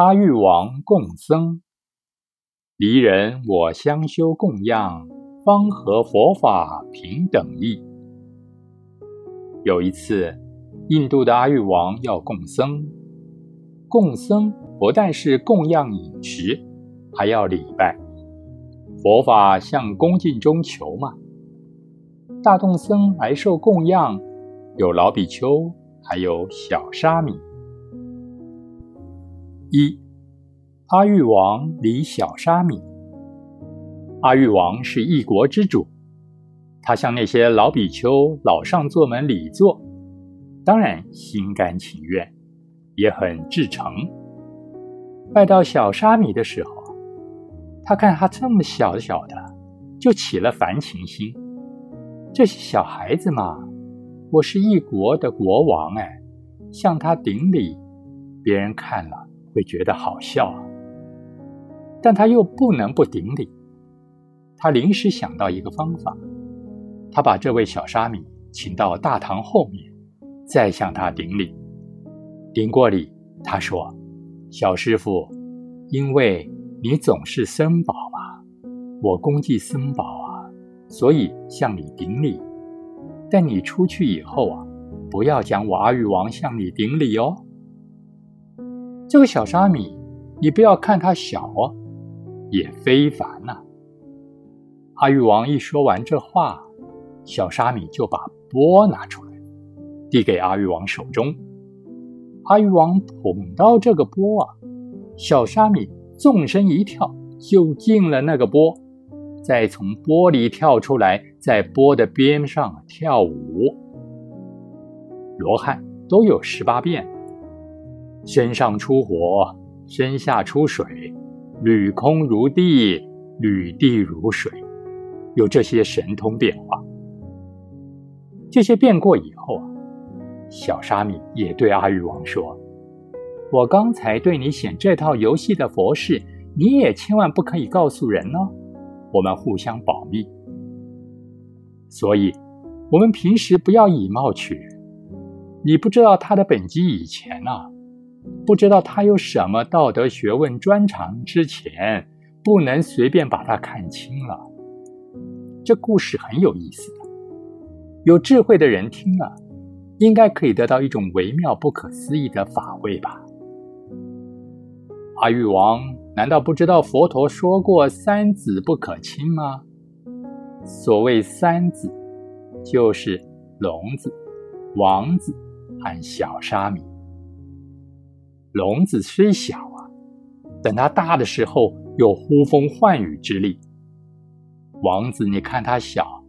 阿育王供僧，离人我相修供养，方合佛法平等义。有一次，印度的阿育王要供僧，供僧不但是供养饮食，还要礼拜。佛法向恭敬中求嘛。大众僧来受供养，有老比丘，还有小沙弥。一阿育王礼小沙弥。阿育王是一国之主，他向那些老比丘、老上座们礼座，当然心甘情愿，也很至诚。拜到小沙弥的时候，他看他这么小小的，就起了烦情心。这些小孩子嘛，我是一国的国王哎，向他顶礼，别人看了。会觉得好笑啊，但他又不能不顶礼。他临时想到一个方法，他把这位小沙弥请到大堂后面，再向他顶礼。顶过礼，他说：“小师傅，因为你总是僧宝嘛，我恭敬僧宝啊，所以向你顶礼。但你出去以后啊，不要讲我阿育王向你顶礼哦。”这个小沙弥，你不要看他小哦，也非凡呐。阿育王一说完这话，小沙弥就把钵拿出来，递给阿育王手中。阿育王捧到这个钵啊，小沙弥纵身一跳，就进了那个钵，再从钵里跳出来，在钵的边上跳舞。罗汉都有十八变。身上出火，身下出水，履空如地，履地如水，有这些神通变化。这些变过以后啊，小沙弥也对阿育王说：“我刚才对你显这套游戏的佛事，你也千万不可以告诉人哦，我们互相保密。所以，我们平时不要以貌取人。你不知道他的本机以前呢。”不知道他有什么道德学问专长之前，不能随便把他看清了。这故事很有意思的，有智慧的人听了，应该可以得到一种微妙不可思议的法味吧。阿育王难道不知道佛陀说过三子不可亲吗？所谓三子，就是聋子、王子和小沙弥。笼子虽小啊，等他大的时候有呼风唤雨之力。王子，你看他小，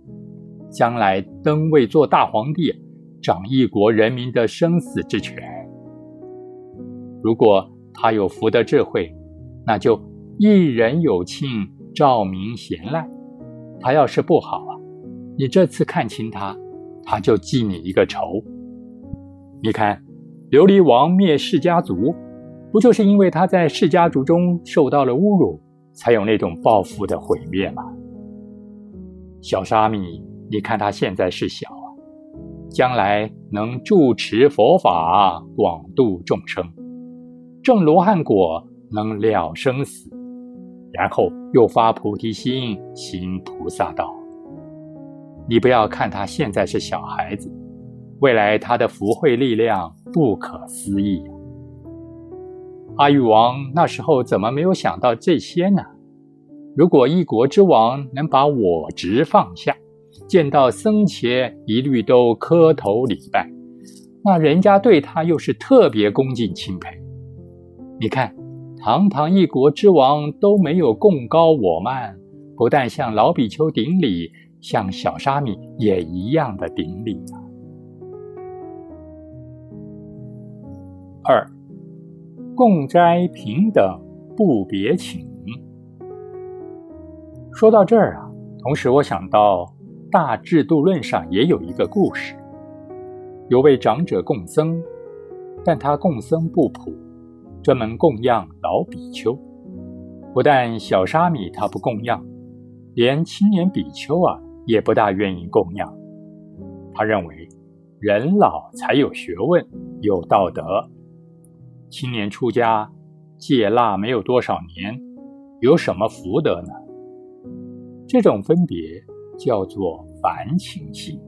将来登位做大皇帝，掌一国人民的生死之权。如果他有福德智慧，那就一人有庆，照明贤赖。他要是不好啊，你这次看清他，他就记你一个仇。你看。琉璃王灭世家族，不就是因为他在世家族中受到了侮辱，才有那种报复的毁灭吗？小沙弥，你看他现在是小啊，将来能住持佛法，广度众生，证罗汉果，能了生死，然后又发菩提心，行菩萨道。你不要看他现在是小孩子。未来他的福慧力量不可思议呀！阿育王那时候怎么没有想到这些呢？如果一国之王能把我执放下，见到僧伽一律都磕头礼拜，那人家对他又是特别恭敬钦佩。你看，堂堂一国之王都没有贡高我慢，不但向老比丘顶礼，向小沙弥也一样的顶礼啊！二，共斋平等，不别请。说到这儿啊，同时我想到《大制度论》上也有一个故事：有位长者共僧，但他共僧不普，专门供养老比丘。不但小沙弥他不供养，连青年比丘啊也不大愿意供养。他认为人老才有学问，有道德。青年出家，戒腊没有多少年，有什么福德呢？这种分别叫做凡情性。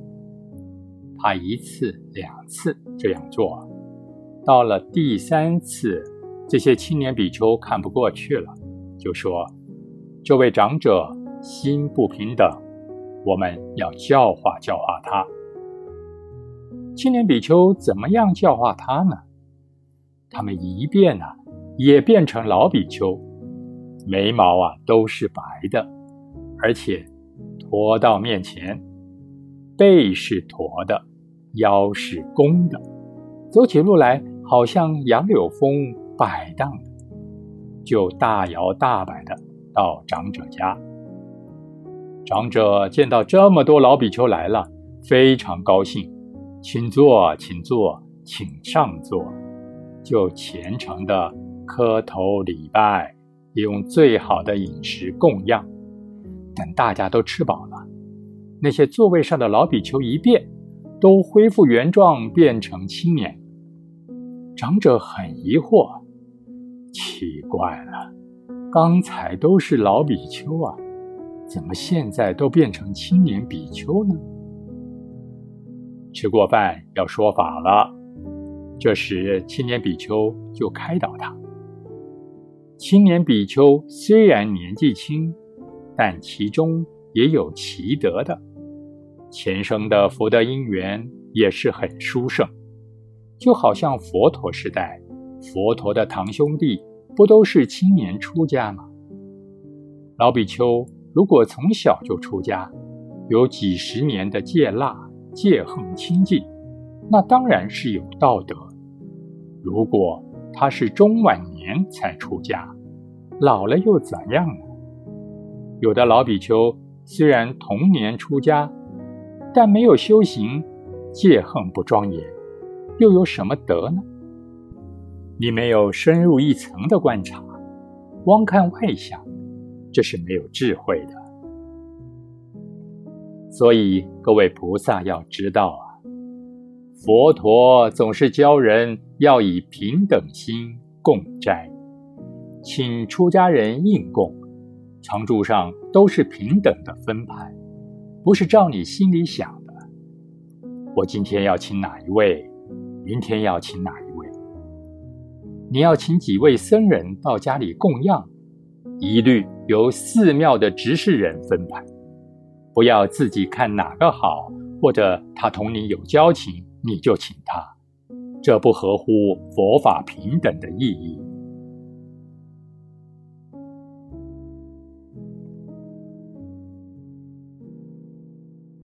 他一次两次这样做，到了第三次，这些青年比丘看不过去了，就说：“这位长者心不平等，我们要教化教化他。”青年比丘怎么样教化他呢？他们一变啊，也变成老比丘，眉毛啊都是白的，而且驼到面前，背是驼的。腰是弓的，走起路来好像杨柳风摆荡的，就大摇大摆的到长者家。长者见到这么多老比丘来了，非常高兴，请坐，请坐，请上座，就虔诚的磕头礼拜，用最好的饮食供养。等大家都吃饱了，那些座位上的老比丘一变。都恢复原状，变成青年。长者很疑惑，奇怪了，刚才都是老比丘啊，怎么现在都变成青年比丘呢？吃过饭要说法了，这时青年比丘就开导他：青年比丘虽然年纪轻，但其中也有奇德的。前生的福德因缘也是很殊胜，就好像佛陀时代，佛陀的堂兄弟不都是青年出家吗？老比丘如果从小就出家，有几十年的戒腊戒横清净，那当然是有道德。如果他是中晚年才出家，老了又怎样呢？有的老比丘虽然童年出家，但没有修行，戒恨不庄严，又有什么德呢？你没有深入一层的观察，光看外相，这是没有智慧的。所以各位菩萨要知道啊，佛陀总是教人要以平等心共斋，请出家人应供，常住上都是平等的分派。不是照你心里想的。我今天要请哪一位，明天要请哪一位？你要请几位僧人到家里供养，一律由寺庙的执事人分派，不要自己看哪个好，或者他同你有交情，你就请他，这不合乎佛法平等的意义。